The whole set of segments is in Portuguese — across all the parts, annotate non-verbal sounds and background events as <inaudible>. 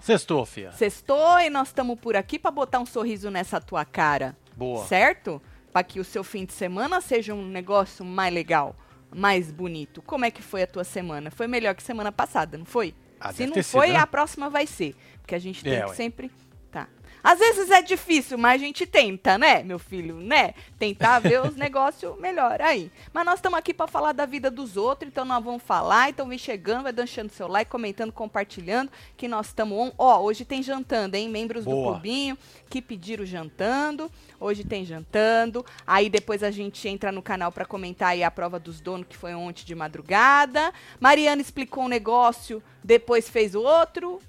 Sextou. Fia. Sextou e nós estamos por aqui para botar um sorriso nessa tua cara. Boa. Certo? Para que o seu fim de semana seja um negócio mais legal, mais bonito. Como é que foi a tua semana? Foi melhor que semana passada, não foi? Ah, Se não foi, sido, né? a próxima vai ser. Porque a gente tem É, que ué. sempre. Às vezes é difícil, mas a gente tenta, né, meu filho? Né? Tentar ver os <laughs> negócios melhor aí. Mas nós estamos aqui para falar da vida dos outros, então nós vamos falar. Então vem chegando, vai deixando seu like, comentando, compartilhando. Que nós estamos on. Ó, hoje tem jantando, hein? Membros do Boa. clubinho que pediram jantando. Hoje tem jantando. Aí depois a gente entra no canal para comentar aí a prova dos donos, que foi ontem de madrugada. Mariana explicou um negócio, depois fez outro.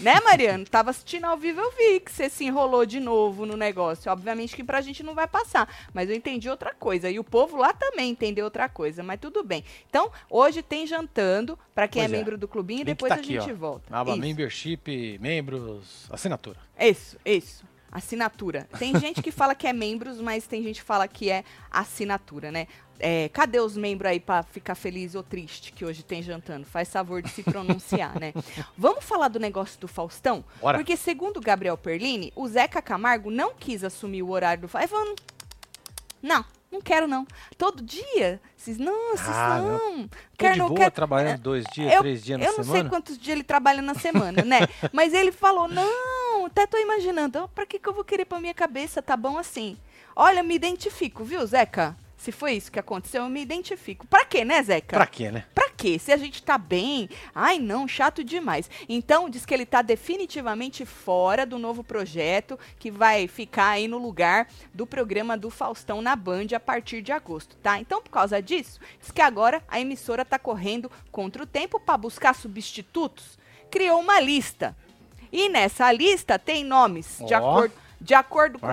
Né, Mariano? Tava assistindo ao vivo, eu vi que você se enrolou de novo no negócio. Obviamente que pra gente não vai passar, mas eu entendi outra coisa. E o povo lá também entendeu outra coisa, mas tudo bem. Então, hoje tem jantando pra quem é é. membro do clubinho e Link depois tá a aqui, gente ó. volta. Aba Isso. membership, membros, assinatura. Isso, isso. Assinatura. Tem gente que fala que é membros, mas tem gente que fala que é assinatura, né? É, cadê os membros aí pra ficar feliz ou triste que hoje tem jantando? Faz favor de se pronunciar, né? <laughs> Vamos falar do negócio do Faustão? Bora. Porque, segundo o Gabriel Perlini, o Zeca Camargo não quis assumir o horário do Faustão. Falou, não, não quero não. Todo dia? Vocês, não, vocês Ah, não. não. Quero, de não boa quero. trabalhando dois dias, Eu- três dias na Eu não sei semana. quantos dias ele trabalha na semana, né? <laughs> Mas ele falou: não, até tô imaginando. ó, pra que, que eu vou querer pra minha cabeça? Tá bom assim. Olha, me identifico, viu, Zeca? Se foi isso que aconteceu, eu me identifico. Pra quê, né, Zeca? Pra quê, né? Pra quê? Se a gente tá bem. Ai, não, chato demais. Então, diz que ele tá definitivamente fora do novo projeto que vai ficar aí no lugar do programa do Faustão na Band a partir de agosto, tá? Então, por causa disso, diz que agora a emissora tá correndo contra o tempo para buscar substitutos. Criou uma lista. E nessa lista tem nomes de Ó. acordo de acordo com o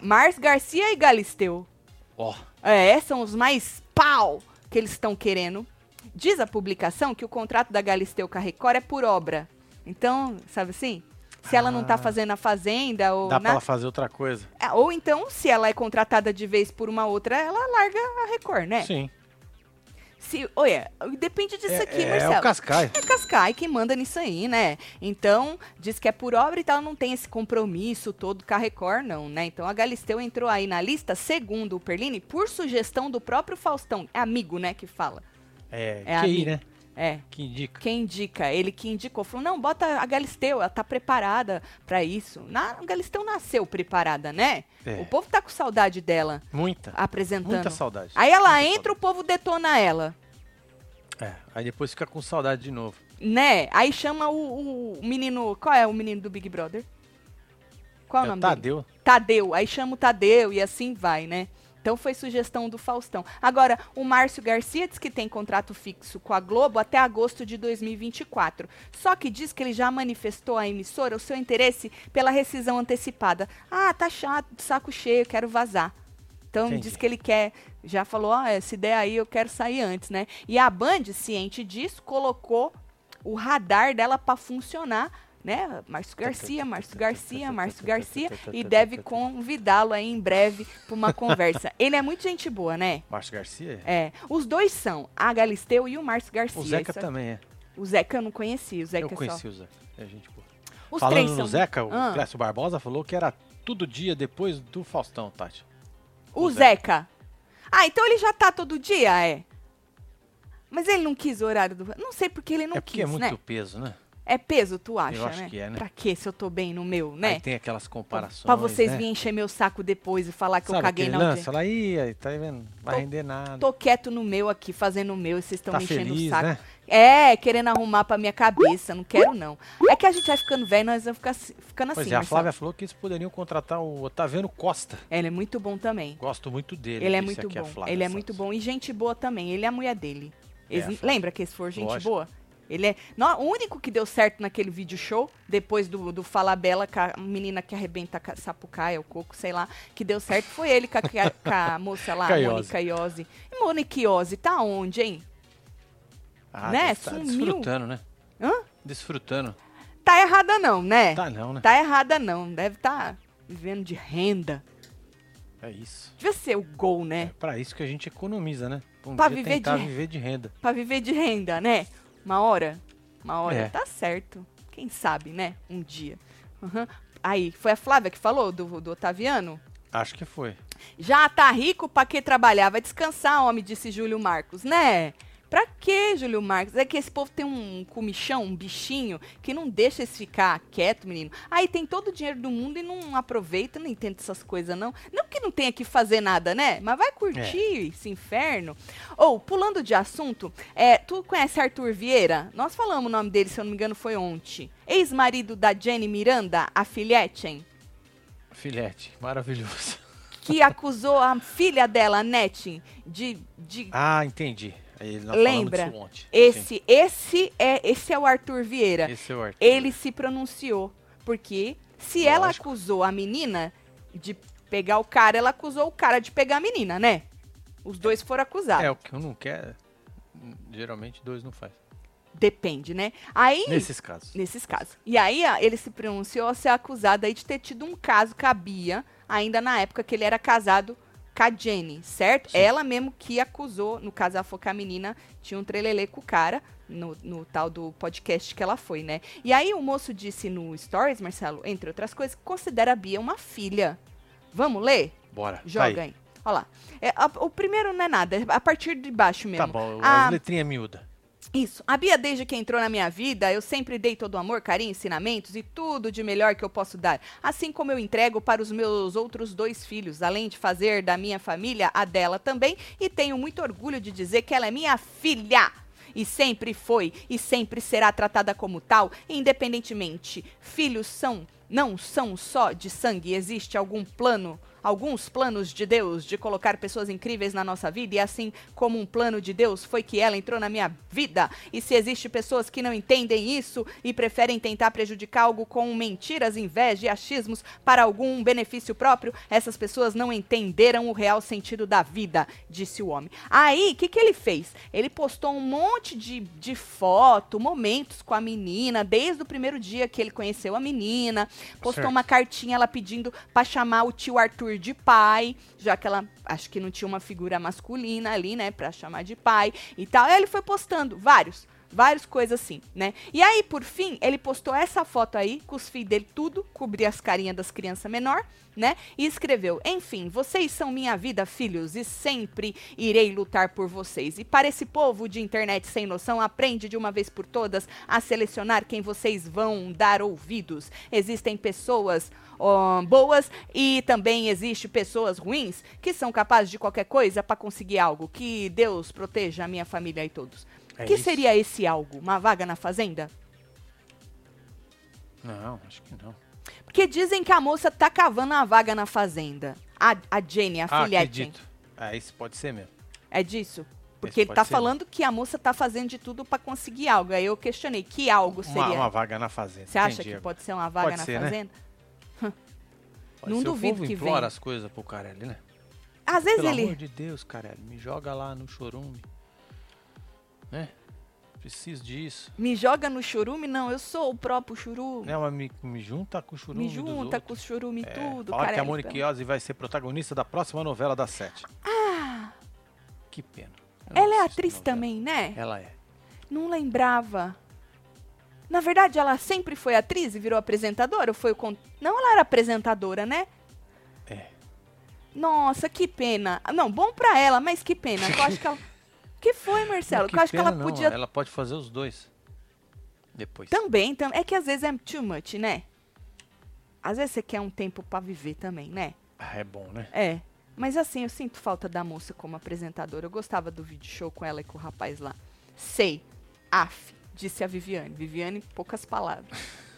Márcio Garcia e Galisteu. Ó, É, são os mais pau que eles estão querendo. Diz a publicação que o contrato da Galisteu Record é por obra. Então, sabe assim? Se ela não tá Ah. fazendo a fazenda ou dá pra na- ela fazer outra coisa. É, ou então, se ela é contratada de vez por uma outra, ela larga a Record, né? Sim. Se, olha, depende disso É, aqui, é, Marcelo. é o Cascai. É Cascai que manda nisso aí, né? Então, diz que é por obra e tal, não tem esse compromisso todo com a Record, não, né? Então, a Galisteu entrou aí na lista, segundo o Perlini, por sugestão do próprio Faustão. É amigo, né, que fala. É, É QI, amigo. né? É, Que indica. quem indica? Ele que indicou. Falou, não, bota a Galisteu, ela tá preparada pra isso. Na, a Galisteu nasceu preparada, né? É. O povo tá com saudade dela Muita. apresentando. Muita saudade. Aí ela Muita entra, o povo detona ela. É, aí depois fica com saudade de novo. Né? Aí chama o, o menino. Qual é o menino do Big Brother? Qual é o É, nome dele? Tadeu. Tadeu. Aí chama o Tadeu e assim vai, né? Então foi sugestão do Faustão. Agora, o Márcio Garcia diz que tem contrato fixo com a Globo até agosto de 2024. Só que diz que ele já manifestou à emissora o seu interesse pela rescisão antecipada. Ah, tá chato, saco cheio, quero vazar. Então Entendi. diz que ele quer, já falou, ó, se der aí eu quero sair antes, né? E a Band, ciente disso, colocou o radar dela para funcionar, né? Márcio Garcia, Márcio Garcia, Márcio Garcia, e deve convidá-lo aí em breve para uma conversa. <laughs> Ele é muito gente boa, né? Márcio Garcia? É, os dois são, a Galisteu e o Márcio Garcia. O Zeca Isso é- também é. O Zeca eu não conheci, o Zeca Eu é conheci só. o Zeca. É gente boa. Os Falando três no são. Zeca, o Ah. Clécio Barbosa falou que era todo dia depois do Faustão, Tati. O o Zeca. Ah, então ele já tá todo dia, é? Mas ele não quis o horário do. Não sei porque ele não é porque quis, é muito né? peso, né? É peso, tu acha, Eu acho né? que é, né? Pra quê se eu tô bem no meu, né? Aí tem aquelas comparações. Pra vocês né? virem encher meu saco depois e falar que eu Sabe caguei aquele na audiência. Aí, aí, tá vendo? Vai Tô- render nada. Tô quieto no meu aqui, fazendo o meu, e vocês estão tá me enchendo feliz, o saco. né? É, querendo arrumar pra minha cabeça, não quero não. É que a gente vai ficando velho, nós vamos ficar, assim- ficando Pois assim, é, a Marcelo. Flávia falou que eles poderiam contratar o Otaviano Costa. Ele é muito bom também. Gosto muito dele. Ele é muito bom. Flávia Ele é muito bom. E gente boa também. Ele é a mulher dele. É, Eles- Flávia. lembra que esse for gente Lógico. boa? Ele é. Não, o único que deu certo naquele vídeo show, depois do, do Fala Bela, com a menina que arrebenta a sapucaia, o coco, sei lá, que deu certo foi ele com a, com a moça lá. Mônica Iose. E Mônica Iose, tá onde, hein? Ah, né? deve tá Sumiu. desfrutando, né? Hã? Desfrutando. Tá errada não, né? Tá não, né? Tá errada não. Deve estar vivendo de renda. É isso. Devia ser o gol, É né? pra isso que a gente economiza, né? Um Pra viver de- viver de renda. Pra viver de renda, né? Uma hora. Uma hora. É. Tá certo. Quem sabe, né? Um dia. Uhum. Aí, foi a Flávia que falou do, do Otaviano? Acho que foi. Já tá rico pra que trabalhar? Vai descansar, homem, disse Júlio Marcos, né? Pra que, Júlio Marcos? É que esse povo tem um comichão, um bichinho, que não deixa eles ficar quieto, menino. Aí tem todo o dinheiro do mundo e não aproveita, não entende essas coisas, não. Não que não tenha que fazer nada, né? Mas vai curtir é. esse inferno. Ou, pulando de assunto, é, tu conhece Arthur Vieira? Nós falamos o nome dele, se eu não me engano, foi ontem. Ex-marido da Jenny Miranda, a filhete? Filhete, maravilhoso. Que acusou a filha dela, Nettie, de, de. Ah, entendi. Lembra? Esse, esse é, esse é o Arthur Vieira. Esse é o Arthur. Ele se pronunciou porque se Lógico. ela acusou a menina de pegar o cara, ela acusou o cara de pegar a menina, né? Os dois foram acusados. É o que eu não quero. Geralmente dois não faz. Depende, né? Aí nesses casos. Nesses casos. E aí ele se pronunciou a ser acusado aí de ter tido um caso cabia ainda na época que ele era casado Jenny, certo? Sim. Ela mesmo que acusou, no caso ela foi com a menina, tinha um trelelê com o cara, no, no, tal do podcast que ela foi, né? E aí o moço disse no Stories, Marcelo, entre outras coisas, considera a Bia uma filha. Vamos ler? Bora. Joga aí. aí. Olha lá. É, a, o primeiro não é nada, é a partir de baixo mesmo. Tá bom, a, as letrinhas miúda. Isso. A Bia, desde que entrou na minha vida, eu sempre dei todo o amor, carinho, ensinamentos e tudo de melhor que eu posso dar. Assim como eu entrego para os meus outros dois filhos, além de fazer da minha família a dela também. E tenho muito orgulho de dizer que ela é minha filha. E sempre foi e sempre será tratada como tal, independentemente. Filhos são, não são só de sangue. Existe algum plano alguns planos de Deus de colocar pessoas incríveis na nossa vida, e assim como um plano de Deus foi que ela entrou na minha vida. E se existe pessoas que não entendem isso e preferem tentar prejudicar algo com mentiras, inveja e achismos para algum benefício próprio, essas pessoas não entenderam o real sentido da vida, disse o homem. Aí, o que, que ele fez? Ele postou um monte de, de foto, momentos com a menina, desde o primeiro dia que ele conheceu a menina, postou certo. uma cartinha ela pedindo para chamar o tio Arthur de pai, já que ela acho que não tinha uma figura masculina ali, né, para chamar de pai e tal. Aí ele foi postando vários várias coisas assim, né? E aí, por fim, ele postou essa foto aí, com os filhos dele tudo, cobria as carinhas das crianças menor, né? E escreveu: Enfim, vocês são minha vida, filhos, e sempre irei lutar por vocês. E para esse povo de internet sem noção, aprende de uma vez por todas a selecionar quem vocês vão dar ouvidos. Existem pessoas boas e também existe pessoas ruins que são capazes de qualquer coisa para conseguir algo. Que Deus proteja a minha família e todos. O é que isso. seria esse algo? Uma vaga na fazenda? Não, acho que não. Porque dizem que a moça tá cavando a vaga na fazenda. A, a Jenny, a ah, filhete. Acredito. Ah, isso pode ser mesmo. É disso? Porque ele tá falando mesmo. que a moça tá fazendo de tudo para conseguir algo. Aí eu questionei, que algo seria? Uma, uma vaga na fazenda. Você acha que pode ser uma vaga pode na ser, né? fazenda? Né? <laughs> não ser, duvido que venha. as coisas pro Carelli, né? Às vezes Pelo ele... Pelo amor de Deus, Carelli, me joga lá no chorume né? Preciso disso. Me joga no churume? Não, eu sou o próprio churume. Não, mas me, me junta com o churume. Me junta com o churume é, tudo, fala cara. que a Monique Ozzy vai ser protagonista da próxima novela da Sete. Ah! Que pena. Ela é atriz também, né? Ela é. Não lembrava. Na verdade, ela sempre foi atriz e virou apresentadora? Ou foi o con... Não, ela era apresentadora, né? É. Nossa, que pena. Não, bom pra ela, mas que pena. Eu acho que ela <laughs> que foi, Marcelo? que eu acho que ela não. podia. Ela pode fazer os dois. Depois. Também, tam... é que às vezes é too much, né? Às vezes você quer um tempo para viver também, né? Ah, é bom, né? É. Mas assim, eu sinto falta da moça como apresentadora. Eu gostava do vídeo show com ela e com o rapaz lá. Sei. Af, disse a Viviane. Viviane, poucas palavras. <laughs>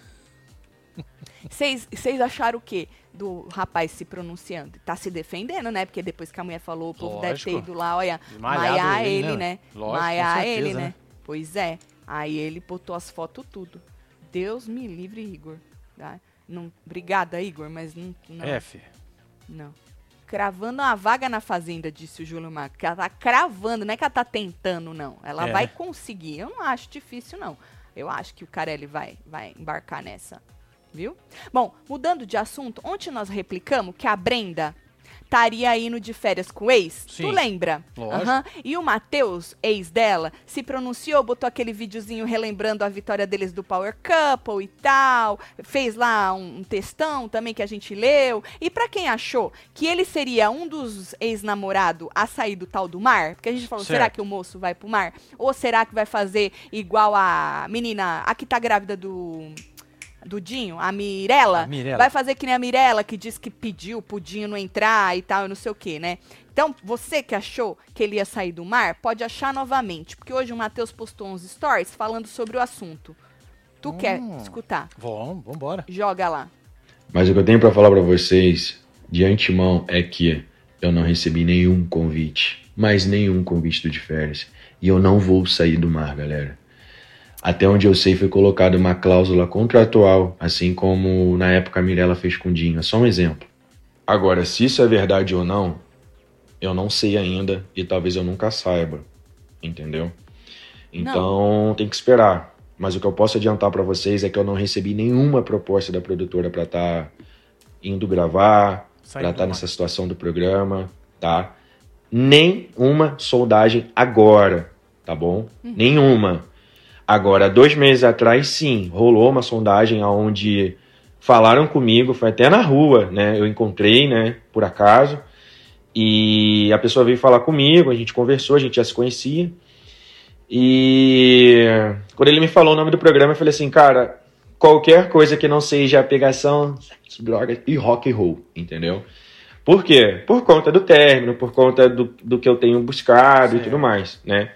Vocês acharam o quê do rapaz se pronunciando? Tá se defendendo, né? Porque depois que a mulher falou, o povo Lógico. deve ter ido lá, olha, maiar ele, ele, né? Lógico, maiar certeza, ele, né? né? Pois é. Aí ele botou as fotos tudo. Deus me livre, Igor. Tá? Não, obrigada, Igor, mas não. não F. Não. Cravando uma vaga na fazenda, disse o Júlio Marco. Que ela tá cravando, não é que ela tá tentando, não. Ela é. vai conseguir. Eu não acho difícil, não. Eu acho que o Carelli vai, vai embarcar nessa viu? Bom, mudando de assunto, ontem nós replicamos que a Brenda estaria indo de férias com o ex. Sim. Tu lembra? Lógico. Aham. E o Matheus, ex dela, se pronunciou, botou aquele videozinho relembrando a vitória deles do Power Couple e tal. Fez lá um, um textão também que a gente leu. E pra quem achou que ele seria um dos ex-namorados a sair do tal do mar, porque a gente falou, Certo. será que o moço vai pro mar? Ou será que vai fazer igual a menina, a que tá grávida do. Do Dinho, a Mirella, A Mirella. vai fazer que nem a Mirella, que disse que pediu pro Dinho não entrar e tal, e não sei o que, né? Então, você que achou que ele ia sair do mar, pode achar novamente, porque hoje o Matheus postou uns stories falando sobre o assunto. Tu quer Hum. escutar? Vamos, vambora. Joga lá. Mas o que eu tenho pra falar pra vocês de antemão é que eu não recebi nenhum convite, mais nenhum convite do de férias, e eu não vou sair do mar, galera. Até onde eu sei foi colocada uma cláusula contratual, assim como na época a Mirella fez com o Dinho. É só um exemplo. Agora, se isso é verdade ou não, eu não sei ainda e talvez eu nunca saiba, entendeu? Então tem que esperar. Mas o que eu posso adiantar pra vocês é que eu não recebi nenhuma proposta da produtora pra estar indo gravar, pra estar do nessa situação do programa, tá? Nem uma soldagem agora, tá bom? Nenhuma. Agora, dois meses atrás, sim, rolou uma sondagem onde falaram comigo, foi até na rua, né? Eu encontrei, né, por acaso. E a pessoa veio falar comigo, a gente conversou, a gente já se conhecia. E quando ele me falou o nome do programa, eu falei assim, cara, qualquer coisa que não seja pegação, sexo, drogas e rock and roll, entendeu? Por quê? Por conta do término, por conta do, do que eu tenho buscado Certo. e tudo mais, né?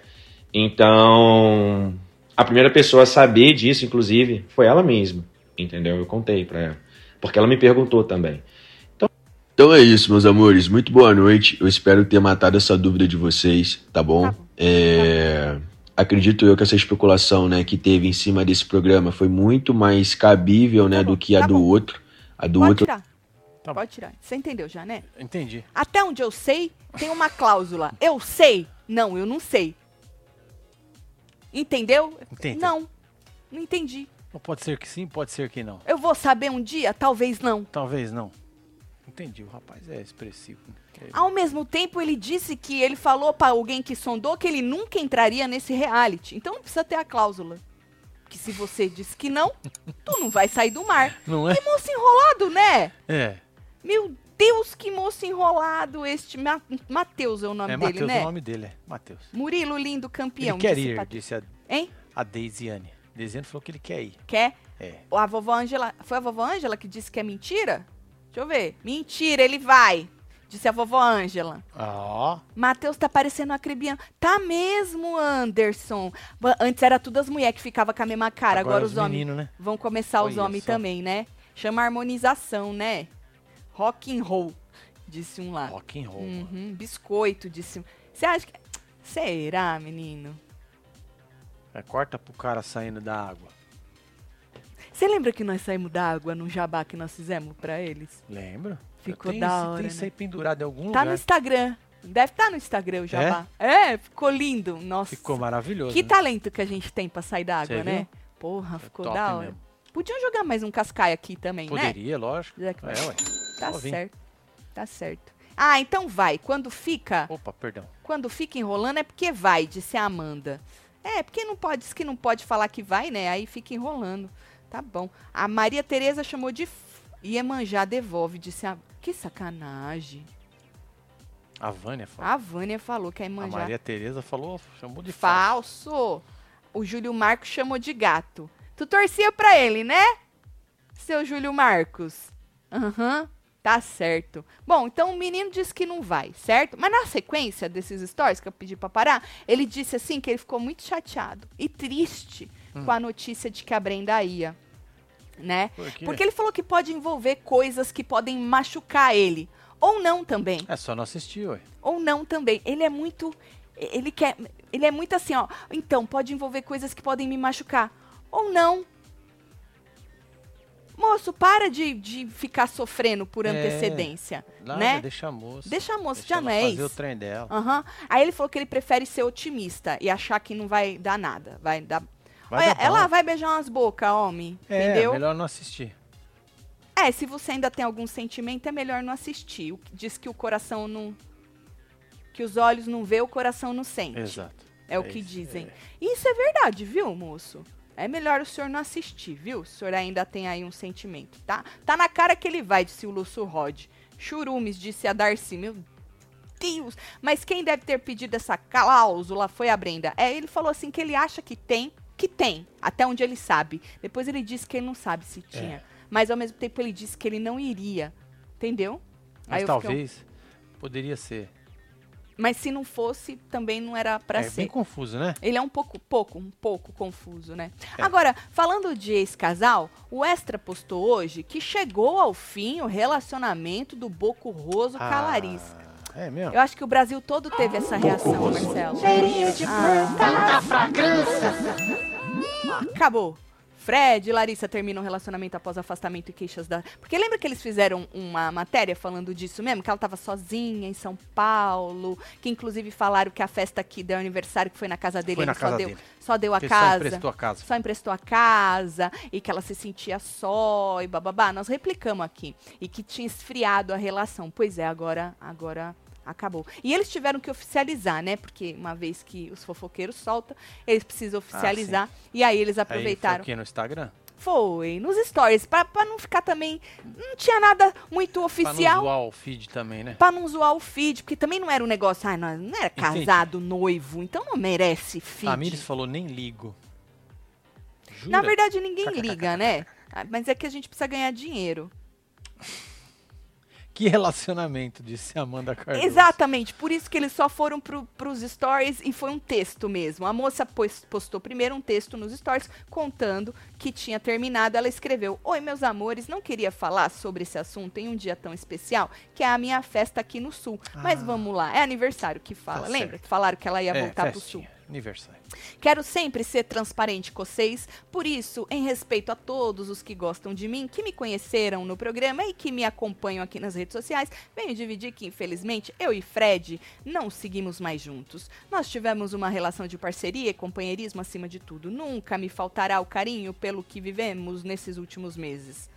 Então, a primeira pessoa a saber disso, inclusive, foi ela mesma, entendeu? Eu contei pra ela, porque ela me perguntou também. Então é isso, meus amores. Muito boa noite. Eu espero ter matado essa dúvida de vocês, tá bom? Tá bom. É, Acredito eu que essa especulação, né, que teve em cima desse programa foi muito mais cabível, né, Tá bom, do que a tá do bom. outro. A do Pode outro. tirar. Tá. Pode tirar. Você entendeu já, né? Entendi. Até onde eu sei, tem uma cláusula. Eu sei? Não, eu não sei. Entendeu? Entendi. Não. Não entendi. Pode ser que sim, pode ser que não. Eu vou saber um dia? Talvez não. Talvez não. Entendi, o rapaz é expressivo. Ao mesmo tempo, ele disse que ele falou pra alguém que sondou que ele nunca entraria nesse reality. Então não precisa ter a cláusula. Que se você disse que não, <laughs> tu não vai sair do mar. Não é? Que moço enrolado, né? É. Meu Deus, que moço enrolado este. Ma Matheus é o nome é dele, Matheus, né? o nome dele é Matheus. Murilo, lindo campeão. Ele quer disse ir, Pat- disse a, Hein? a Deisiane. Deisiane falou que ele quer ir. Quer? É. A vovó Ângela. Foi a vovó Ângela que disse que é mentira? Deixa eu ver. Mentira, ele vai. Disse a vovó Ângela. Ó, Matheus tá parecendo uma cribiana. Tá mesmo, Anderson. Antes era tudo as mulheres que ficavam com a mesma cara. Agora, os homens meninos, né? vão começar os Olha homens só. também, né? Chama harmonização, né? Rock and roll, disse um lá. Rock and roll. Uhum, biscoito, disse um. Você acha que... Será, menino? É, corta pro cara saindo da água. Você lembra que nós saímos da água no jabá que nós fizemos pra eles? Lembra? Ficou tem, da hora, Tem né? isso aí pendurado em algum Tá no lugar. Instagram. Deve estar no Instagram o jabá. É? ficou lindo. Nossa. Ficou maravilhoso. Que né? talento que a gente tem pra sair da água, né? viu? Porra, É ficou top da hora. mesmo. Podiam jogar mais um cascaio aqui também, né? Poderia, lógico. É, ué. Tá Só vim. certo. Tá certo. Ah, então vai. Quando fica, Opa, perdão. quando fica enrolando é porque vai, disse a Amanda. É, porque não pode, diz que não pode falar que vai, né? Aí fica enrolando. Tá bom. A Maria Tereza chamou de Iemanjá devolve, disse a Que sacanagem. A Vânia falou. A Vânia falou que a a Iemanjá Maria Tereza falou, chamou de falso. Falso. O Júlio Marcos chamou de gato. Tu torcia pra ele, né? Seu Júlio Marcos. Aham. Tá certo. Bom, então o menino disse que não vai, certo? Mas na sequência desses stories que eu pedi pra parar, ele disse assim que ele ficou muito chateado e triste com a notícia de que a Brenda ia, né? Por? Porque ele falou que pode envolver coisas que podem machucar ele. Ou não também. É só não assistir, ué. Ou não também. Ele é muito. Ele quer. Ele é muito assim, ó. Então, pode envolver coisas que podem me machucar. Ou não. Moço, para de, de ficar sofrendo por É. antecedência. Larga, né? deixa a moça. Deixa a moça, Deixa já não é fazer isso. o trem dela. Aham. Aí ele falou que ele prefere ser otimista e achar que não vai dar nada. Vai dar. Vai Olha, dar ela bom. vai beijar umas bocas, homem. É, entendeu? melhor não assistir. É, se você ainda tem algum sentimento, é melhor não assistir. O- Diz que o coração não. Que os olhos não vê, o coração não sente. Exato. É, o É que isso, dizem. é. E Isso é verdade, viu, moço? É melhor o senhor não assistir, viu? O senhor ainda tem aí um sentimento, tá? Tá na cara que ele vai, disse o Lúcio Rod. Churumes, disse a Darcy. Meu Deus! Mas quem deve ter pedido essa cláusula foi a Brenda. É, ele falou assim que ele acha que tem, que tem, até onde ele sabe. Depois ele disse que ele não sabe se tinha. É. Mas ao mesmo tempo ele disse que ele não iria. Entendeu? Mas fiquei talvez poderia ser. Mas se não fosse, também não era pra é ser. bem confuso, né? Ele é um pouco, pouco, um pouco confuso, né? É. Agora, falando de ex-casal, o Extra postou hoje que chegou ao fim o relacionamento do Boco Roso com a Larissa. Ah, é mesmo? Eu acho que o Brasil todo teve essa reação, Marcelo. Ah. Acabou. Fred e Larissa terminam o relacionamento após afastamento e queixas da. Porque lembra que eles fizeram uma matéria falando disso mesmo? Que ela tava sozinha em São Paulo. Que inclusive falaram que a festa aqui do aniversário que foi na casa dele, Foi na ele só, casa deu, dele. só deu a Porque só casa. emprestou a casa. Só emprestou a casa e que ela se sentia só e bababá. Nós replicamos aqui. E que tinha esfriado a relação. Pois é, agora, agora acabou. E eles tiveram que oficializar, né? Porque uma vez que os fofoqueiros soltam, eles precisam oficializar. e aí eles Aí foi aproveitaram. o quê? No Instagram? Foi, nos stories. Pra, pra não ficar também. Não tinha nada muito Pra não oficial. zoar o feed também, né? Pra não zoar o feed, porque também não era um negócio, ah, não, não era Entendi. casado, noivo, então não merece feed. A Miris falou, nem ligo. Jura? Na verdade, ninguém <laughs> liga, né? Ah, Mas é que a gente precisa ganhar dinheiro. Que relacionamento, disse Amanda Cardoso. Exatamente, por isso que eles só foram pro, pros stories e foi um texto mesmo. A moça pos- postou primeiro um texto nos stories contando que tinha terminado. Ela escreveu: Oi, meus amores, não queria falar sobre esse assunto em um dia tão especial, que é a minha festa aqui no Sul. Mas Ah. vamos lá, é aniversário que fala. Tá Lembra certo. que falaram que ela ia É, voltar pro Sul? Aniversário. Quero sempre ser transparente com vocês, por isso, em respeito a todos os que gostam de mim, que me conheceram no programa e que me acompanham aqui nas redes sociais, venho dividir que, infelizmente, eu e Fred não seguimos mais juntos. Nós tivemos uma relação de parceria e companheirismo acima de tudo. Nunca me faltará o carinho pelo que vivemos nesses últimos meses.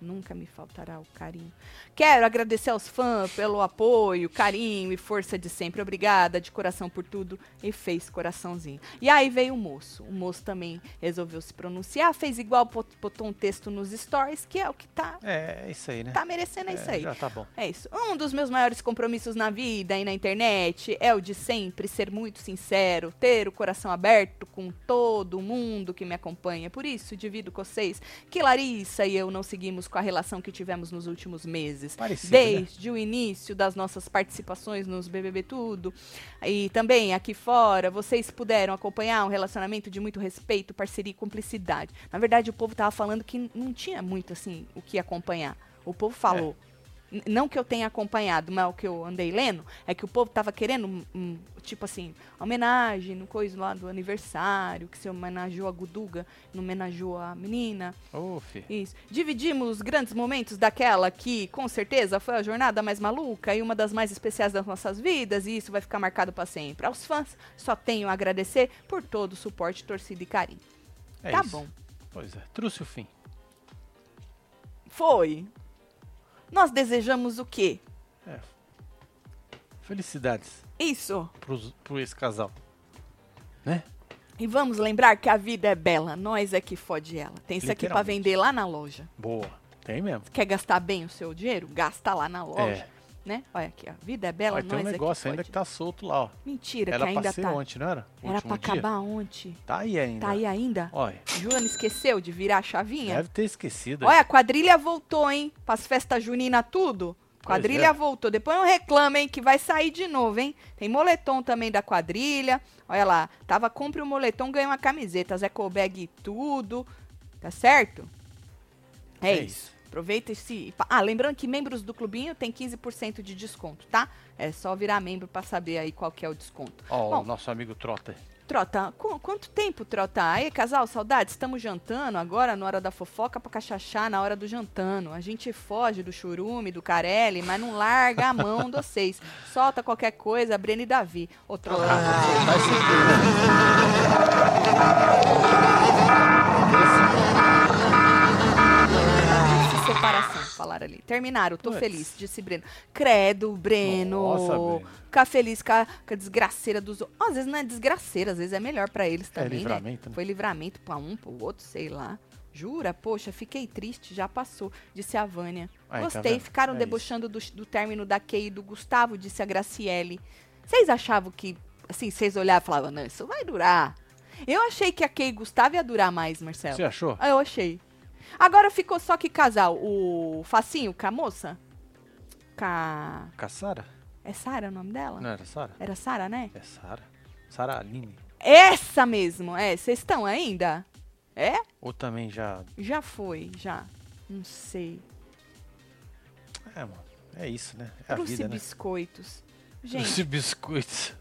Nunca me faltará o carinho. Quero agradecer aos fãs pelo apoio, carinho e força de sempre. Obrigada de coração por tudo. E fez coraçãozinho. E aí veio o moço. O moço também resolveu se pronunciar, fez igual, bot- botou um texto nos stories, que é o que tá, É, é isso aí, né? tá merecendo, é, isso aí. Já tá bom. É isso. Um dos meus maiores compromissos na vida e na internet é o de sempre ser muito sincero, ter o coração aberto com todo mundo que me acompanha. Por isso, divido com vocês que Larissa e eu não seguimos com a relação que tivemos nos últimos meses. Parecido, né? Desde o início das nossas participações nos BBB Tudo. E também aqui fora, vocês puderam acompanhar um relacionamento de muito respeito, parceria e cumplicidade. Na verdade, o povo tava falando que não tinha muito, assim, o que acompanhar. O povo falou. N- Não que eu tenha acompanhado, mas o que eu andei lendo é que o povo tava querendo, hum, hum, tipo assim, homenagem no coisa lá do aniversário, que se homenageou a Guduga, não homenageou a menina. Fi. Isso. Dividimos os grandes momentos daquela que, com certeza, foi a jornada mais maluca e uma das mais especiais das nossas vidas, e isso vai ficar marcado para sempre. Aos fãs, só tenho a agradecer por todo o suporte, torcida e carinho. É tá isso. bom. Pois é, trouxe o fim. Foi. Nós desejamos o quê? Felicidades Isso. pro esse casal. Né? E vamos lembrar que a vida é bela, nós é que fode ela. Tem isso aqui para vender lá na loja. Boa. Tem mesmo. Quer gastar bem o seu dinheiro? Gasta lá na loja, É. né? Olha aqui, a vida é bela, Vai nós ter um é negócio ainda fode. que tá solto lá, ó. Mentira, Era que ainda pra ser tá. ontem, não era? O Era pra dia? acabar ontem. Tá aí ainda. Tá aí ainda? Olha, não esqueceu de virar a chavinha? deve ter esquecido. Olha, a quadrilha voltou, hein? Pras festas juninas tudo. Quadrilha é. voltou. Depois não reclama, hein? Que vai sair de novo, hein? Tem moletom também da quadrilha. Olha lá. Tava, compre o moletom, ganha uma camiseta. Zé Colbag e tudo. Tá certo? É, É isso. isso. Aproveita esse. Ah, lembrando que membros do clubinho tem 15% de desconto, tá? É só virar membro pra saber aí qual que é o desconto. Ó, Bom. o nosso amigo Trota. Trota, qu- quanto tempo, Trota? Aí, casal, saudades, estamos jantando agora na hora da fofoca pra cachachar na hora do jantando. A gente foge do churume, do carelli, mas não larga a mão de vocês. <laughs> Solta qualquer coisa, Breno e Davi. Ô, Trota. Sentido. <laughs> separação, falaram ali. Terminaram, tô Puts. feliz, disse Breno. Credo, Breno. Nossa. Ficar feliz com a, com a desgraceira dos outros. Às vezes não é desgraceira, às vezes é melhor pra eles É também, né? livramento, né? Foi livramento pra um, pro outro, sei lá. Jura? Poxa, fiquei triste, já passou, disse a Vânia. Tá Gostei, vendo? ficaram É debochando do, do término da Kay e do Gustavo, disse a Graciele. Vocês achavam que, assim, vocês olhavam e falavam, não, isso vai durar. Eu achei que a Kay e Gustavo ia durar mais, Marcelo. Você achou? Eu achei. Agora ficou só que casal, o Facinho com a moça? Com a... Com a Sara? É Sara o nome dela? Não era Sara? Era Sara, né? É Sara. Sara Aline. Essa mesmo, é. Vocês estão ainda? É? Ou também já. Já foi, já. Não sei. É, mano. É isso, né? É a Trouxe vida, né? biscoitos. Gente, Trouxe biscoitos.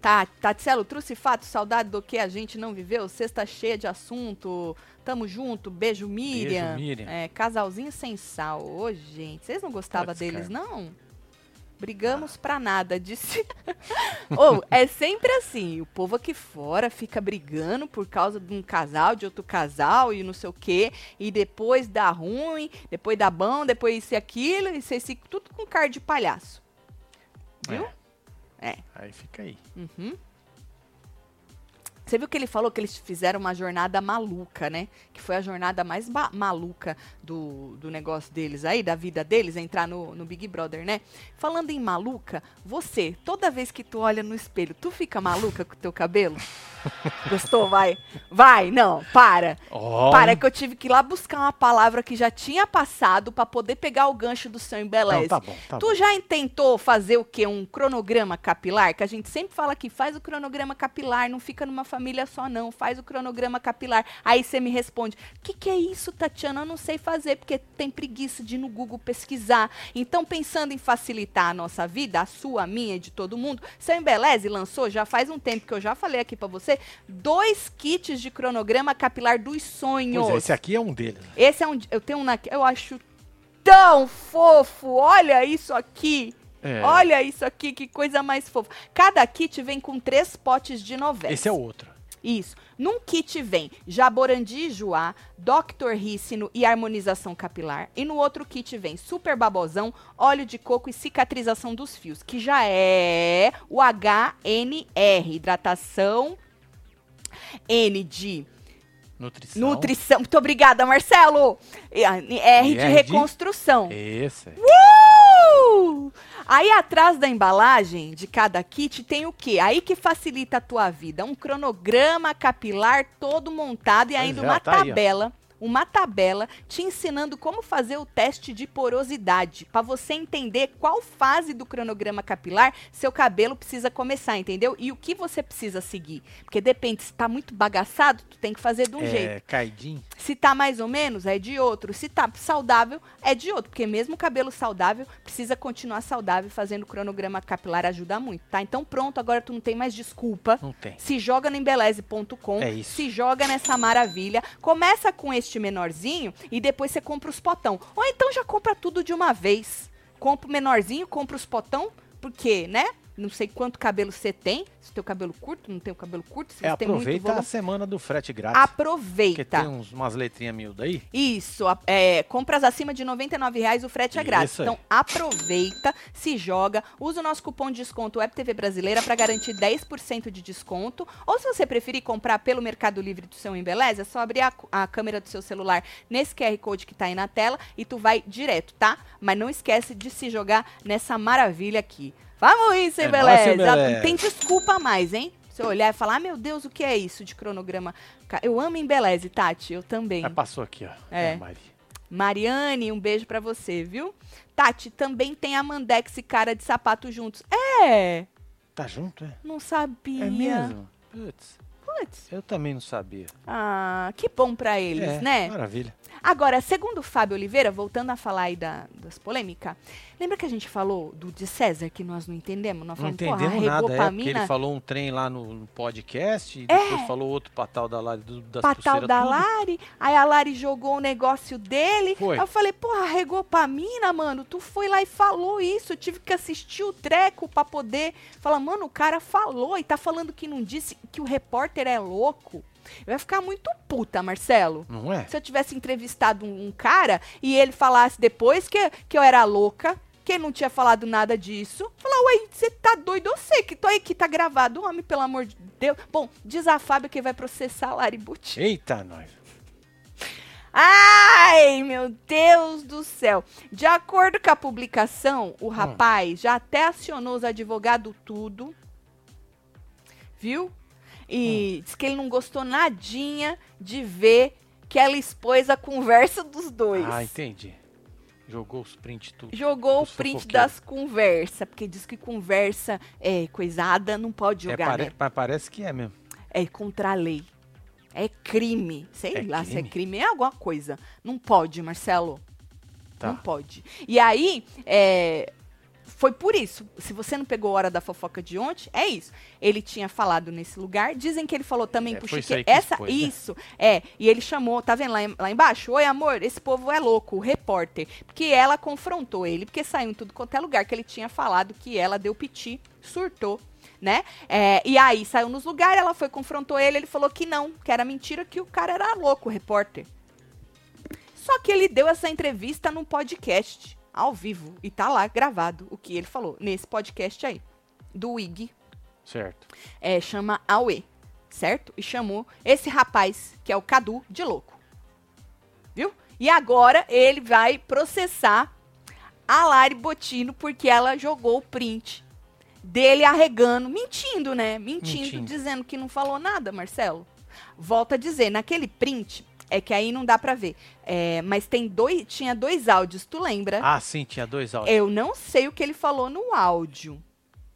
Tá, Tatselo, trouxe fato, saudade do que a gente não viveu, sexta cheia de assunto, tamo junto, beijo Miriam. Miriam. É, casalzinho sem sal. Ô, gente, vocês não gostavam Puts, deles, cara. não? Brigamos pra nada, disse. <laughs> Ou, é sempre assim, o povo aqui fora fica brigando por causa de um casal, de outro casal e não sei o quê, e depois dá ruim, depois dá bom, depois isso e aquilo, e vocês ficam tudo com cara de palhaço. Viu? É. É. Aí fica aí. Uhum. Você viu que ele falou que eles fizeram uma jornada maluca, né? Que foi a jornada mais maluca do, do negócio deles aí, da vida deles, entrar no, no Big Brother, né? Falando em maluca, você, toda vez que tu olha no espelho, tu fica maluca com o teu cabelo? <laughs> Gostou? Vai. Vai, não, para. Ó, Para que eu tive que ir lá buscar uma palavra que já tinha passado pra poder pegar o gancho do seu Não, embeleze. tá bom, tá tu bom. já tentou fazer o quê? Um cronograma capilar? Que a gente sempre fala que faz o cronograma capilar, não fica numa família só, não. Faz o cronograma capilar. Aí você me responde: o que, que é isso, Tatiana? Eu não sei fazer, porque tem preguiça de ir no Google pesquisar. Então, pensando em facilitar a nossa vida, a sua, a minha e de todo mundo, seu Embeleze lançou, já faz um tempo que eu já falei aqui pra você, dois kits de cronograma capilar dos sonhos. Pois é, esse aqui é um deles. Esse é um. Eu tenho um na. Eu acho tão fofo. Olha isso aqui. É. Olha isso aqui, que coisa mais fofa. Cada kit vem com três potes de novela. Esse é outro. Isso. Num kit vem Jaborandi e Joá, Dr. Rícino e harmonização capilar. E no outro kit vem Super Babosão, óleo de coco e cicatrização dos fios, que já é o HNR, hidratação N de Nutrição. nutrição. Muito obrigada, Marcelo. E R de reconstrução. Esse. Uh! Aí atrás da embalagem de cada kit tem o quê? Aí que facilita a tua vida. Um cronograma capilar todo montado e ainda é, uma tá aí, tabela. Uma tabela te ensinando como fazer o teste de porosidade, para você entender qual fase do cronograma capilar seu cabelo precisa começar, entendeu? E o que você precisa seguir. Porque depende, se tá muito bagaçado, tu tem que fazer de um jeito. É, caidinho. Se tá mais ou menos, é de outro. Se tá saudável, é de outro. Porque mesmo o cabelo saudável precisa continuar saudável fazendo cronograma capilar ajuda muito, tá? Então pronto, agora tu não tem mais desculpa. Não tem. Se joga no embeleze.com, É isso. se joga nessa maravilha, começa com este menorzinho e depois você compra os potão. Ou então já compra tudo de uma vez. Compra o menorzinho, compra os potão, porque, né? Não sei quanto cabelo você tem, se teu cabelo curto, não tem o cabelo curto, se É, você tem aproveita a semana do frete grátis. Porque Aproveita. tem uns, umas letrinhas miúdas aí. Isso, é, compras acima de 99 reais, o frete é grátis. Isso. Então aproveita, se joga, usa o nosso cupom de desconto WebTV Brasileira para garantir 10% de desconto. Ou se você preferir comprar pelo Mercado Livre do seu Embeleze, é só abrir a, a câmera do seu celular nesse QR Code que tá aí na tela e tu vai direto, tá? Mas não esquece de se jogar nessa maravilha aqui. Vamos isso, É Embeleze! nóis, Embeleze. Não tem desculpa mais, hein? Você olhar e falar, ah, meu Deus, o que é isso de cronograma? Eu amo Embeleze, Tati, eu também. Ah, passou aqui, ó. É. Mari. Mariane, um beijo pra você, viu? Tati, também tem a Mandex e cara de sapato juntos. É, Tá junto, é? não sabia. É mesmo? Putz, Putz. eu também não sabia. Ah, que bom pra eles, é, né? Maravilha. Agora, segundo o Fábio Oliveira, voltando a falar aí da- das polêmicas, lembra que a gente falou do de César que nós não entendemos? Nós Não falamos, porra, entendemos nada, é, mina, ele falou um trem lá no, no podcast, e depois falou outro pra tal da Lari do, das pra tal pulseiras da tudo. Lari, aí a Lari jogou o negócio dele. Foi. Aí eu falei, porra, arregou pra mina, mano. Tu foi lá e falou isso. Eu tive que assistir o treco pra poder falar, mano, o cara falou e tá falando que não disse que o repórter é louco. Eu ia ficar muito puta, Marcelo. Não é? Se eu tivesse entrevistado um, um cara e ele falasse depois que, que eu era louca, que ele não tinha falado nada disso, falar, ué, você tá doido? Eu sei que tô aí que tá gravado, homem, pelo amor de Deus. Bom, diz a Fábio que vai processar a Lari Butti. Eita, nós. Ai, meu Deus do céu. De acordo com a publicação, o rapaz já até acionou os advogados tudo. Viu? E diz que ele não gostou nadinha de ver que ela expôs a conversa dos dois. Ah, entendi. Jogou os print tudo. Jogou o print das conversas, porque diz que conversa é coisada, não pode É, jogar, pare- né? pa- Parece que é mesmo. É contra a lei. É crime. Sei É lá se é crime? crime, é alguma coisa. Não pode, Marcelo. Tá. Não pode. E aí, é, foi por isso. Se você não pegou a hora da fofoca de ontem, é isso. Ele tinha falado nesse lugar. Dizem que ele falou também É, pro que Essa, expôs, né? isso, é. E ele chamou, tá vendo lá, lá embaixo? Oi, amor, esse povo é louco, o repórter. Porque ela confrontou ele, porque saiu em tudo quanto é lugar que ele tinha falado que ela deu piti, surtou. Né? É, e aí saiu nos lugares, ela foi, confrontou ele, ele falou que não, que era mentira, que o cara era louco, o repórter. Só que ele deu essa entrevista num podcast, ao vivo, e tá lá gravado o que ele falou, nesse podcast aí, do Wig, Certo. é, chama Aue, certo? E chamou esse rapaz, que é o Cadu, de louco. Viu? E agora ele vai processar a Lari Botino porque ela jogou o print dele arregando, mentindo, né? Mentindo, Mentindo. dizendo que não falou nada, Marcelo. Volta a dizer, naquele print, é que aí não dá pra ver, é, mas tem dois, tinha dois áudios, tu lembra? Ah, sim, tinha dois áudios. Eu não sei o que ele falou no áudio.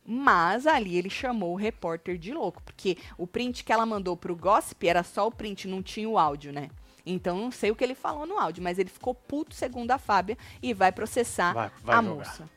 Mas ali ele chamou o repórter de louco. Porque o print que ela mandou pro Gossip era só o print, não tinha o áudio, né? Então não sei o que ele falou no áudio. Mas ele ficou puto, segundo a Fábia, e vai processar Vai- vai a jogar. moça.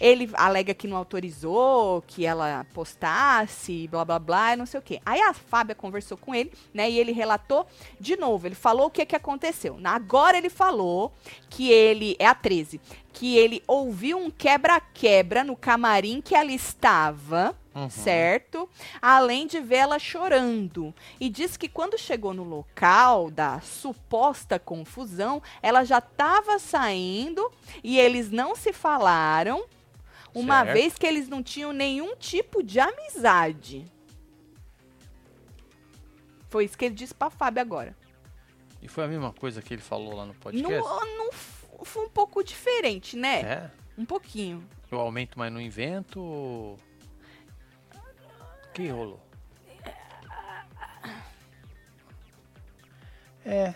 Ele alega que não autorizou, que ela postasse, blá blá blá, não sei o quê. Aí a Fábia conversou com ele, né? E ele relatou de novo. Ele falou o que que aconteceu. Agora ele falou que ele. É a 13. Que ele ouviu um quebra-quebra no camarim que ela estava. Uhum. Certo? Além de vê-la chorando. E diz que quando chegou no local da suposta confusão, ela já estava saindo e eles não se falaram, uma Certo. vez que eles não tinham nenhum tipo de amizade. Foi isso que ele disse pra Fábio agora. E foi a mesma coisa que ele falou lá no podcast? não foi um pouco diferente, né? É. Um pouquinho. Eu aumento, mas não invento. ou- que rolou? É.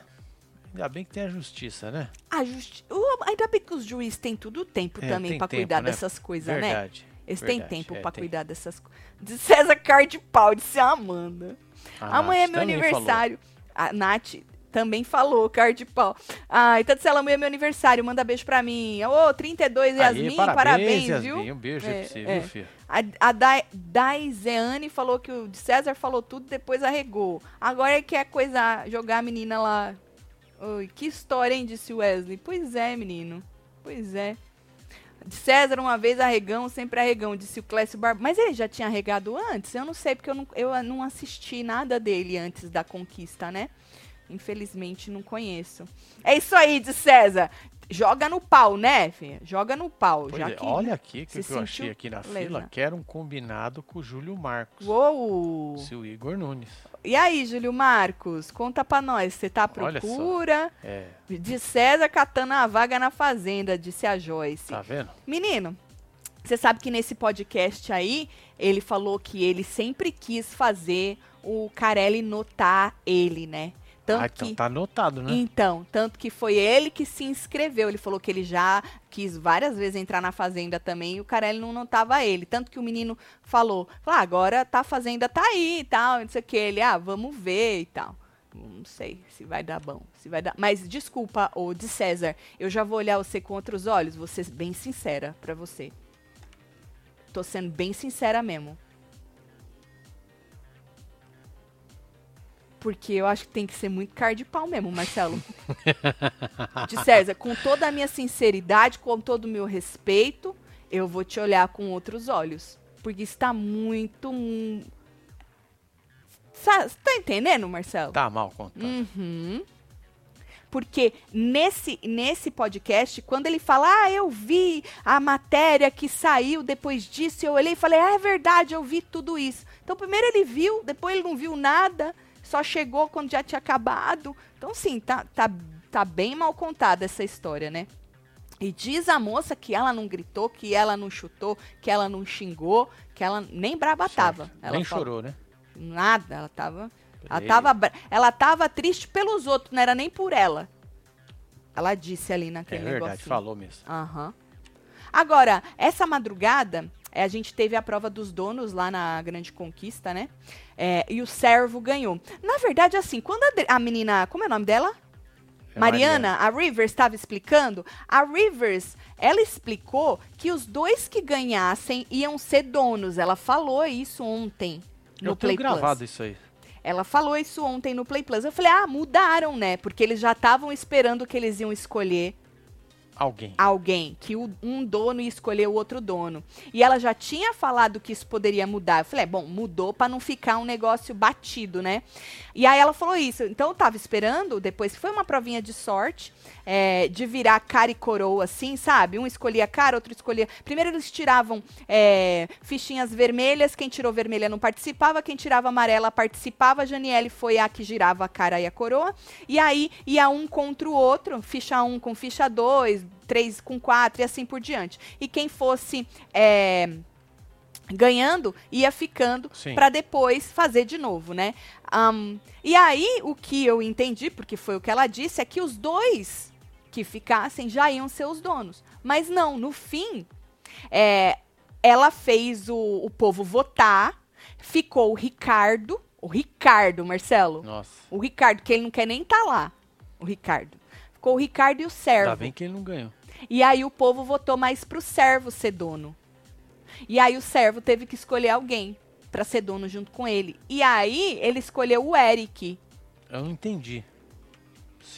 Ainda bem que tem a justiça, né? A justi... Uh, ainda bem que os juízes têm tudo tempo É, também tempo, cuidar né? dessas coisas, né? Verdade. Eles têm verdade, tempo é, pra tem. cuidar dessas coisas. De César Cardipau, disse a Amanda. A Amanhã é Nath meu também aniversário. A Nath também falou, Cardipau. Ai, Tatsela, amanhã é meu aniversário. Manda beijo pra mim. Ô, 32, falou. Aí, Yasmin, parabéns, parabéns, Yasmin. viu? Um beijo aí É, pra você, é. viu, filho? A, a Dai- Daiseane falou que o César falou tudo, depois arregou. Agora ele quer coisa, jogar a menina lá. Oi, que história, hein, disse o Wesley. Pois é, menino. Pois é. De César, uma vez arregão, sempre arregão, disse o Clécio Barba. Mas ele já tinha arregado antes? Eu não sei, porque eu não, eu não assisti nada dele antes da conquista, né? Infelizmente, não conheço. É isso aí, de César. Joga no pau, né, filha? Joga no pau. É, que... olha aqui que, que eu achei aqui na lesa. fila. Quero um combinado com o Júlio Marcos. Uou! Seu Igor Nunes. E aí, Júlio Marcos, conta pra nós, você tá à procura É, de César catando a vaga na fazenda, disse a Joyce. tá vendo? Menino, você sabe que nesse podcast aí, ele falou que ele sempre quis fazer o Carelli notar ele, né? Tanto ah, então que tá anotado, né? então, tanto que foi ele que se inscreveu. Ele falou que ele já quis várias vezes entrar na Fazenda também e o Carelli não notava ele. Tanto que o menino falou, falou, ah, agora tá a Fazenda tá aí e tal, não sei o que. Ele, ah, vamos ver e tal. Não sei se vai dar bom, se vai dar. Mas desculpa, ô de César, eu já vou olhar você com outros olhos, vou ser bem sincera pra você. Tô sendo bem sincera mesmo. Porque eu acho que tem que ser muito cara de pau mesmo, Marcelo. de César, com toda a minha sinceridade, com todo o meu respeito, eu vou te olhar com outros olhos. Porque está muito. Sa- tá entendendo, Marcelo? Tá mal contado. Uhum. Porque nesse, nesse podcast, quando ele fala, ah, eu vi a matéria que saiu depois disso, eu olhei e falei, ah, é verdade, eu vi tudo isso. Então, primeiro ele viu, depois ele não viu nada, só chegou quando já tinha acabado. Então, sim, tá, tá, tá bem mal contada essa história, né? E diz a moça que ela não gritou, que ela não chutou, que ela não xingou, que ela nem braba tava. Ela Nem falou- chorou, né? Nada, ela tava. Ela tava, ela tava triste pelos outros, não era nem por ela. Ela disse ali É naquele verdade, negocinho. falou mesmo. Aham. Agora, essa madrugada, é, a gente teve a prova dos donos lá na Grande Conquista, né? É, e o servo ganhou. Na verdade, assim, quando a, a menina. Como é o nome dela? É Mariana, a Rivers estava explicando, a Rivers, ela explicou que os dois que ganhassem iam ser donos. Ela falou isso ontem no Eu tenho Play gravado Plus. isso aí. Ela falou isso ontem no Play Plus. Eu falei, ah, mudaram, né? Porque eles já estavam esperando que eles iam escolher Alguém. alguém, que o- um dono ia escolher o outro dono. E ela já tinha falado que isso poderia mudar. Eu falei, é, bom, mudou pra não ficar um negócio batido, né? E aí ela falou isso. Então eu tava esperando, depois foi uma provinha de sorte, é, de virar cara e coroa, assim, sabe? Um escolhia cara, outro escolhia. Primeiro eles tiravam é, fichinhas vermelhas, quem tirou vermelha não participava, quem tirava amarela participava. A Janiele foi a que girava a cara e a coroa. E aí ia um contra o outro, ficha um com ficha dois, três com quatro e assim por diante. E quem fosse é, ganhando ia ficando para depois fazer de novo, né? Ahn, e aí o que eu entendi, porque foi o que ela disse, é que os dois que ficassem já iam ser os donos. Mas não, no fim, é, ela fez o, o povo votar, ficou o Ricardo, o Ricardo, Marcelo, Nossa. o Ricardo, que ele não quer nem estar lá, o Ricardo. Ficou o Ricardo e o servo. Ainda bem que ele não ganhou. E aí o povo votou mais pro servo ser dono. E aí o servo teve que escolher alguém pra ser dono junto com ele. E aí ele escolheu o Eric. Eu não entendi.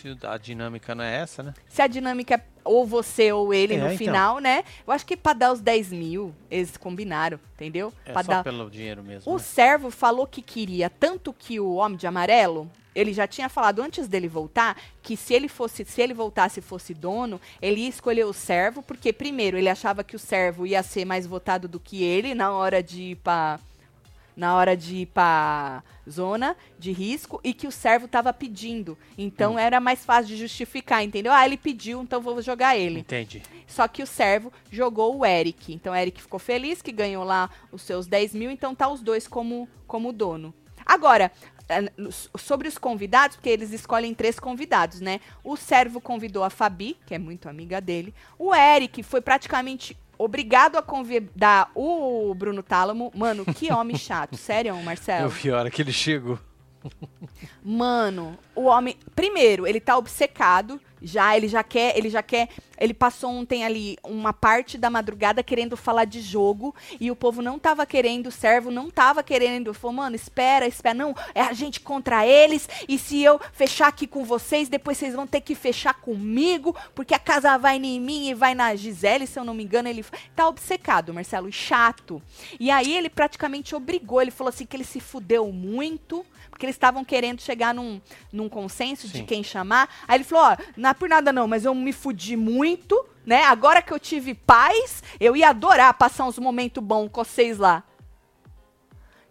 Se a dinâmica não é essa, né? Se a dinâmica é ou você ou ele É, no então. final, né? Eu acho que pra dar os 10 mil, eles combinaram, entendeu? É Pra só dar... pelo dinheiro mesmo. O né? servo falou que queria, tanto que o homem de amarelo, ele já tinha falado antes dele voltar, que se ele fosse, se ele voltasse e fosse dono, ele ia escolher o servo, porque primeiro ele achava que o servo ia ser mais votado do que ele na hora de ir pra na hora de ir pra zona de risco e que o servo tava pedindo. Então Hum. era mais fácil de justificar, entendeu? Ah, ele pediu, então vou jogar ele. Entendi. Só que o servo jogou o Eric. Então o Eric ficou feliz que ganhou lá os seus 10 mil, então tá os dois como, como dono. Agora, s- sobre os convidados, porque eles escolhem três convidados, né? O servo convidou a Fabi, que é muito amiga dele. O Eric foi praticamente obrigado a convidar o Bruno Tálamo. Mano, que homem chato. <laughs> Sério, Marcelo? Eu vi a hora que ele chegou. Mano, o homem. Primeiro, ele tá obcecado. Já, ele já quer, ele já quer. Ele passou ontem ali uma parte da madrugada querendo falar de jogo. E o povo não tava querendo, o servo não tava querendo. Falou, mano, espera, espera. Não, é a gente contra eles. E se eu fechar aqui com vocês, depois vocês vão ter que fechar comigo. Porque a casa vai em mim e vai na Gisele, se eu não me engano. Ele tá obcecado, Marcelo, e chato. E aí ele praticamente obrigou. Ele falou assim que ele se fudeu muito. Porque eles estavam querendo chegar num, num consenso de Sim. quem chamar. Aí ele falou: ó, não é por nada não, mas eu me fudi muito, né? Agora que eu tive paz, eu ia adorar passar uns momentos bons com vocês lá.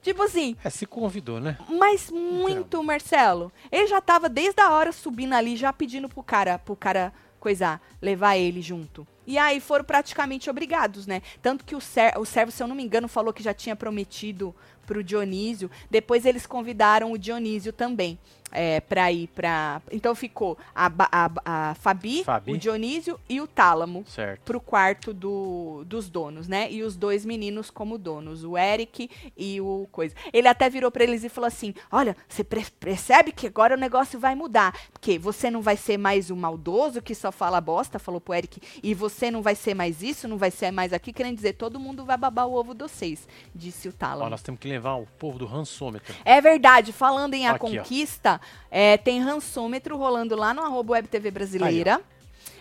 Tipo assim, É, se convidou, né? mas muito, Marcelo. Ele já tava desde a hora subindo ali, já pedindo pro cara, pro cara coisar, levar ele junto. E aí foram praticamente obrigados, né? Tanto que o, ser, o servo, se eu não me engano, falou que já tinha prometido pro Dionísio. Depois eles convidaram o Dionísio também. É, pra ir pra. Então ficou a, a, a Fabi, Fabi. o Dionísio e o Tálamo Certo. pro quarto do, dos donos, né? E os dois meninos como donos, o Eric e o coisa. Ele até virou pra eles e falou assim: Olha, você percebe que agora o negócio vai mudar. Porque você não vai ser mais o maldoso que só fala bosta, falou pro Eric, e você não vai ser mais isso, não vai ser mais aqui, querendo dizer, todo mundo vai babar o ovo de vocês, disse o Ó, Talon. nós temos que levar o povo do rançômetro. É verdade, falando em A Aqui, ó. É, tem rançômetro rolando lá no arroba Web TV Brasileira.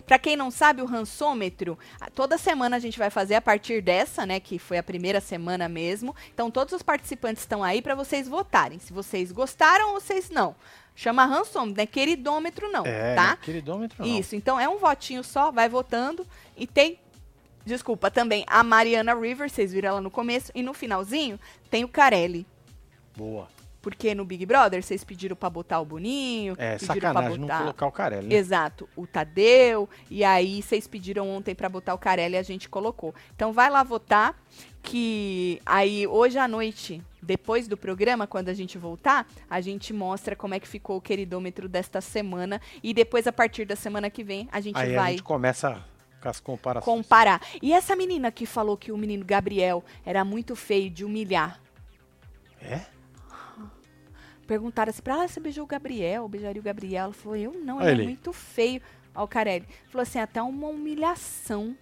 Pra quem não sabe, o rançômetro, toda semana a gente vai fazer a partir dessa, né, que foi a primeira semana mesmo. Então todos os participantes estão aí pra vocês votarem, se vocês gostaram ou vocês não. Chama rançômetro, não é queridômetro não, É, tá? não, queridômetro não. Isso, então é um votinho só, vai votando. E tem, desculpa, também a Mariana River, vocês viram ela no começo. E no finalzinho tem o Carelli. Boa. Porque no Big Brother vocês pediram pra botar o Boninho, É, sacanagem pra não botar... colocar o Carelli. né? Exato, o Tadeu, e aí vocês pediram ontem pra botar o Carelli e a gente colocou. Então vai lá votar, que aí hoje à noite, depois do programa, quando a gente voltar, a gente mostra como é que ficou o queridômetro desta semana, e depois a partir da semana que vem a gente Aí vai a gente começa com as comparações. comparar. E essa menina que falou que o menino Gabriel era muito feio de humilhar, É? Perguntaram assim pra ela, ah, você beijou o Gabriel, beijaria o Gabriel? Ela falou, eu não, Olha ele é ele. muito feio. Ó, o Carelli. Falou assim, até uma humilhação.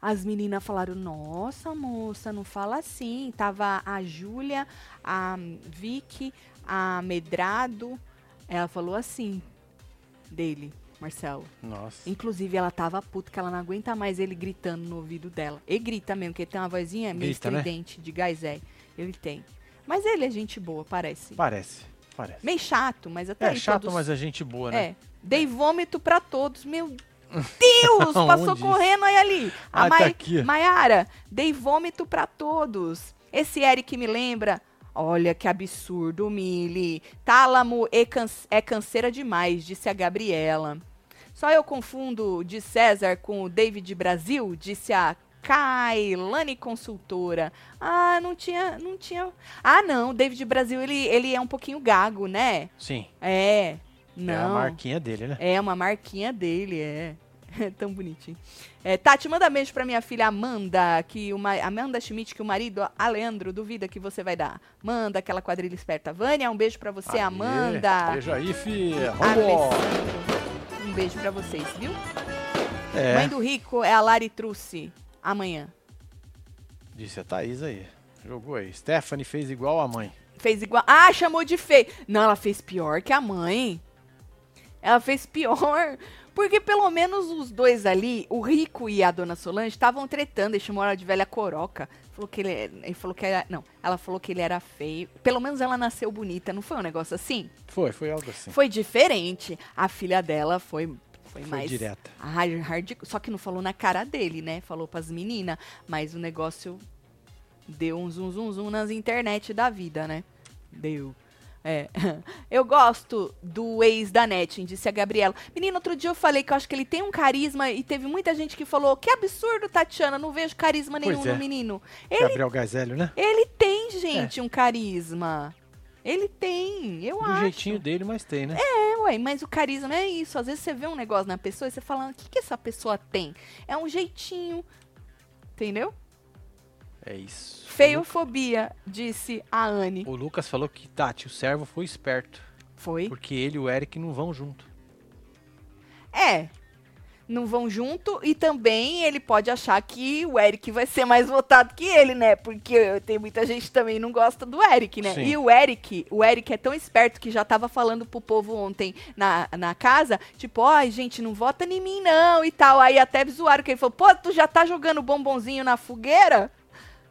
As meninas falaram, nossa, moça, não fala assim. Tava a Júlia, a Vicky, a Medrado. Ela falou assim, dele, Marcelo. Nossa. Inclusive, ela tava puta, que ela não aguenta mais ele gritando no ouvido dela. E grita mesmo, porque ele tem uma vozinha meio Grita, né? estridente, de gás é. Ele tem. Mas ele é gente boa, parece. Parece. Parece. Meio chato, mas até É chato, todos... mas é gente boa, né? É. Dei vômito pra todos. Meu <laughs> Deus! passou correndo aí ali. A Ah, tá Mai- aqui. Maiara, dei vômito pra todos. Esse Eric me lembra. Olha que absurdo, Mili. Tálamo é, can- é canseira demais, disse a Gabriela. Só eu confundo de César com o David Brasil, disse a Kailane Consultora. Ah, não tinha, não tinha. Ah, não, o David Brasil ele, ele é um pouquinho gago, né? Sim. É. Não. É a marquinha dele, né? É uma marquinha dele, é. <laughs> É tão bonitinho. É, Tati, manda beijo pra minha filha Amanda, que o ma- Amanda Schmidt, que o marido Aleandro duvida que você vai dar. Manda aquela quadrilha esperta. Vânia, um beijo pra você, Aê, Amanda. Beijo aí, filha. Um beijo pra vocês, viu? É, Mãe do Rico é a Lari Truce. Amanhã. disse a Thaís aí. Jogou aí. Stephanie fez igual a mãe. Fez igual. Ah, chamou de feio. Não, ela fez pior que a mãe. Ela fez pior. Porque pelo menos os dois ali, o Rico e a dona Solange, estavam tretando. Ele chamou ela de velha coroca. Falou que ele, ele falou que era. Não, ela falou que ele era feio. Pelo menos ela nasceu bonita, não foi um negócio assim? Foi, foi algo assim. Foi diferente. A filha dela foi. Foi, Foi mais. direta. hard, hard- só que não falou na cara dele, né? Falou pras meninas. Mas o negócio deu um zum zum zum nas internet da vida, né? Deu. É. <laughs> Eu gosto do ex da Netin, disse a Gabriela. Menino, outro dia eu falei que eu acho que ele tem um carisma e teve muita gente que falou: que absurdo, Tatiana, não vejo carisma nenhum é. no menino. Ele, Gabriel Gazelho, né? ele tem, gente, um carisma. Ele tem, eu Do acho. jeitinho dele, mas tem, né? É, ué, mas o carisma é isso. Às vezes você vê um negócio na pessoa e você fala, o que, que essa pessoa tem? É um jeitinho. Entendeu? É isso. Feiofobia, disse a Anne. O Lucas falou que, Tati, o servo foi esperto. Foi? Porque ele e o Eric não vão junto. É. Não vão junto e também ele pode achar que o Eric vai ser mais votado que ele, né? Porque tem muita gente que também não gosta do Eric, né? Sim. E o Eric, o Eric é tão esperto que já tava falando pro povo ontem na, na casa, tipo, ó, gente, não vota em mim não e tal. Aí até zoaram que ele falou, pô, tu já tá jogando bombonzinho na fogueira?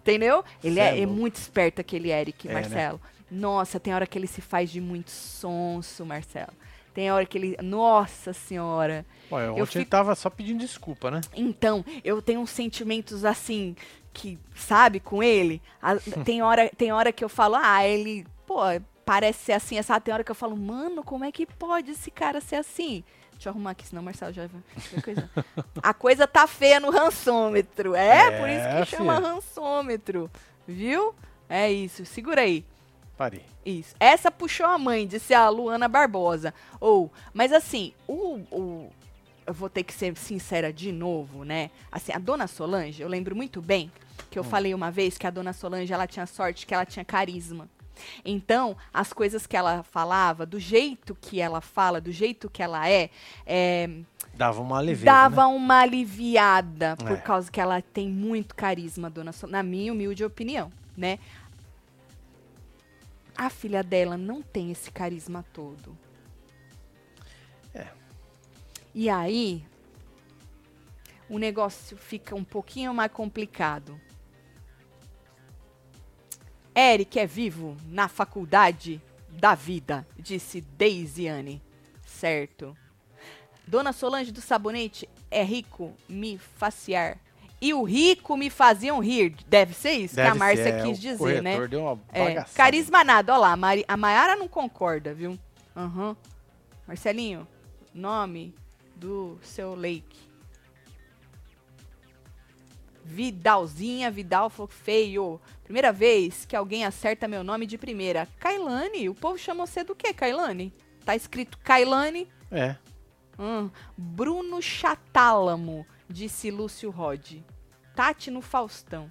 Entendeu? Ele é, é é muito esperto aquele Eric, É, né? Marcelo. Nossa, tem hora que ele se faz de muito sonso, Marcelo. Tem hora que ele. Nossa senhora. Ontem Eu ele fico- tava só pedindo desculpa, né? Então, eu tenho uns sentimentos assim, que, sabe, com ele. A- <laughs> tem, hora, tem hora que eu falo, ah, ele, pô, parece ser assim, essa. Tem hora que eu falo, mano, como é que pode esse cara ser assim? Deixa eu arrumar aqui, senão o Marcelo já vai. A coisa tá feia no rançômetro. É, por isso É, que chama filha. rançômetro. Viu? É isso. Segura aí. Parei. Isso. Essa puxou a mãe, disse a Luana Barbosa. Ou, mas assim, o, o- eu vou ter que ser sincera de novo, né? Assim, a dona Solange, eu lembro muito bem que eu falei uma vez que a dona Solange ela tinha sorte que ela tinha carisma. Então, as coisas que ela falava, do jeito que ela fala, do jeito que ela é, é Dava uma leveza, dava né? uma aliviada por É. causa que ela tem muito carisma, dona Solange, na minha humilde opinião, né? A filha dela não tem esse carisma todo. É. E aí, o negócio fica um pouquinho mais complicado. Eric é vivo na faculdade da vida, disse Deisiane. Certo. Dona Solange do Sabonete é rico me faciar. E o rico me faziam rir. Deve ser isso Deve que a Márcia é, quis dizer, né? Deu uma É, carisma nada, ó lá, a, Mari, a Mayara não concorda, viu? Aham. Marcelinho, nome do seu leite. Vidalzinha, Vidal falou feio. Primeira vez que alguém acerta meu nome de primeira. Kailane, o povo chama você do quê, Kailane? Tá escrito Kailane. É. Hum, Bruno Chatálamo, disse Lúcio Rod. Tati no Faustão.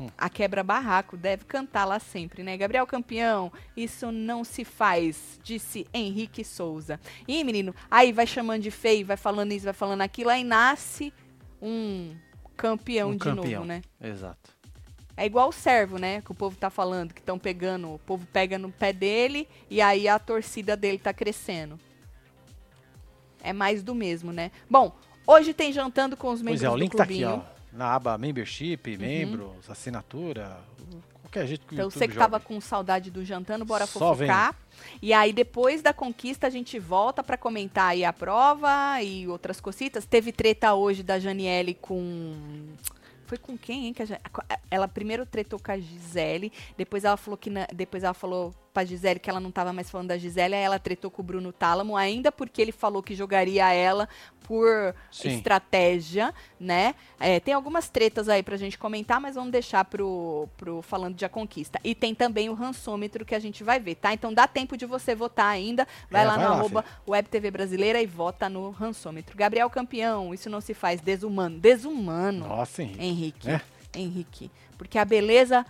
Hum. A quebra-barraco deve cantar lá sempre, né? Gabriel Campeão, isso não se faz, disse Henrique Souza. Ih, menino, aí vai chamando de feio, vai falando isso, vai falando aquilo, aí nasce um campeão Um de campeão. novo, né? Exato. É igual o servo, né? Que o povo tá falando, que estão pegando, o povo pega no pé dele e aí a torcida dele tá crescendo. É mais do mesmo, né? Bom, hoje tem jantando com os membros Pois é, o link tá aqui, clubinho. Uhum. ó. Na aba Membership, membros, assinatura, qualquer jeito que Então você que tava com saudade do jantando, bora Só fofocar. E aí depois da conquista a gente volta pra comentar aí a prova e outras cositas. Teve treta hoje da Janiele com foi com quem, hein? Que a ela primeiro tretou com a Gisele, depois ela falou que na- depois ela falou pra Gisele que ela não tava mais falando da Gisele, aí ela tretou com o Bruno Tálamo, ainda porque ele falou que jogaria ela por Sim. estratégia, né? É, tem algumas tretas aí pra gente comentar, mas vamos deixar pro, pro falando de a conquista. E tem também o rançômetro que a gente vai ver, tá? Então dá tempo de você votar ainda. Vai É, lá vai no lá, arroba Web TV Brasileira e vota no rançômetro. Gabriel Campeão, isso não se faz desumano. Desumano, Nossa, Henrique. Henrique. É. Henrique. Porque a beleza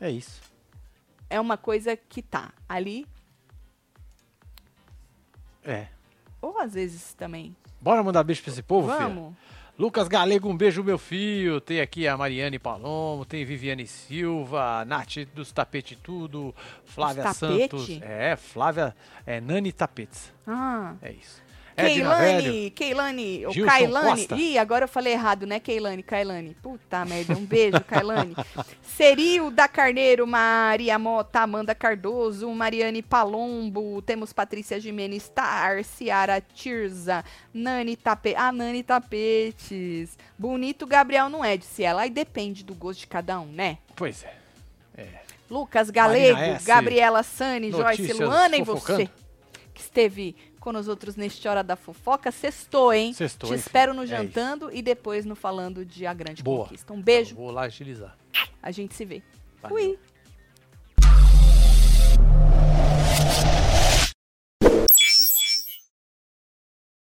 É isso. é uma coisa que tá ali, É. ou às vezes também. Bora mandar beijo pra esse povo, filho? Vamos. Lucas Galego, um beijo, meu filho. Tem aqui a Mariane Palomo, tem Viviane Silva, Nath dos Tapete Tudo, Flávia? Santos. É, Flávia, é Nani Tapetes. Ah. É isso. Keilane, Keilane, ou Gilson Kailane. Costa. Ih, agora eu falei errado, né, Keilane? Kailane. Puta merda, um beijo, Kailane. <laughs> Serio da Carneiro, Maria Mota, Amanda Cardoso, Mariane Palombo, temos Patrícia Jimenez Tar, Ciara Tirza, Nani Tapete. Ah, Nani Tapetes. Bonito Gabriel não é, disse ela. Aí depende do gosto de cada um, né? Pois é. Lucas Galego. Gabriela Sani, Joyce Luana e você que esteve com nós outros neste Hora da Fofoca. Sextou, hein? Sextou, Te hein, espero no? É Jantando e depois no Falando de A Grande Boa. Conquista. Um beijo, Vou lá agilizar. a gente se vê. Valeu. Fui.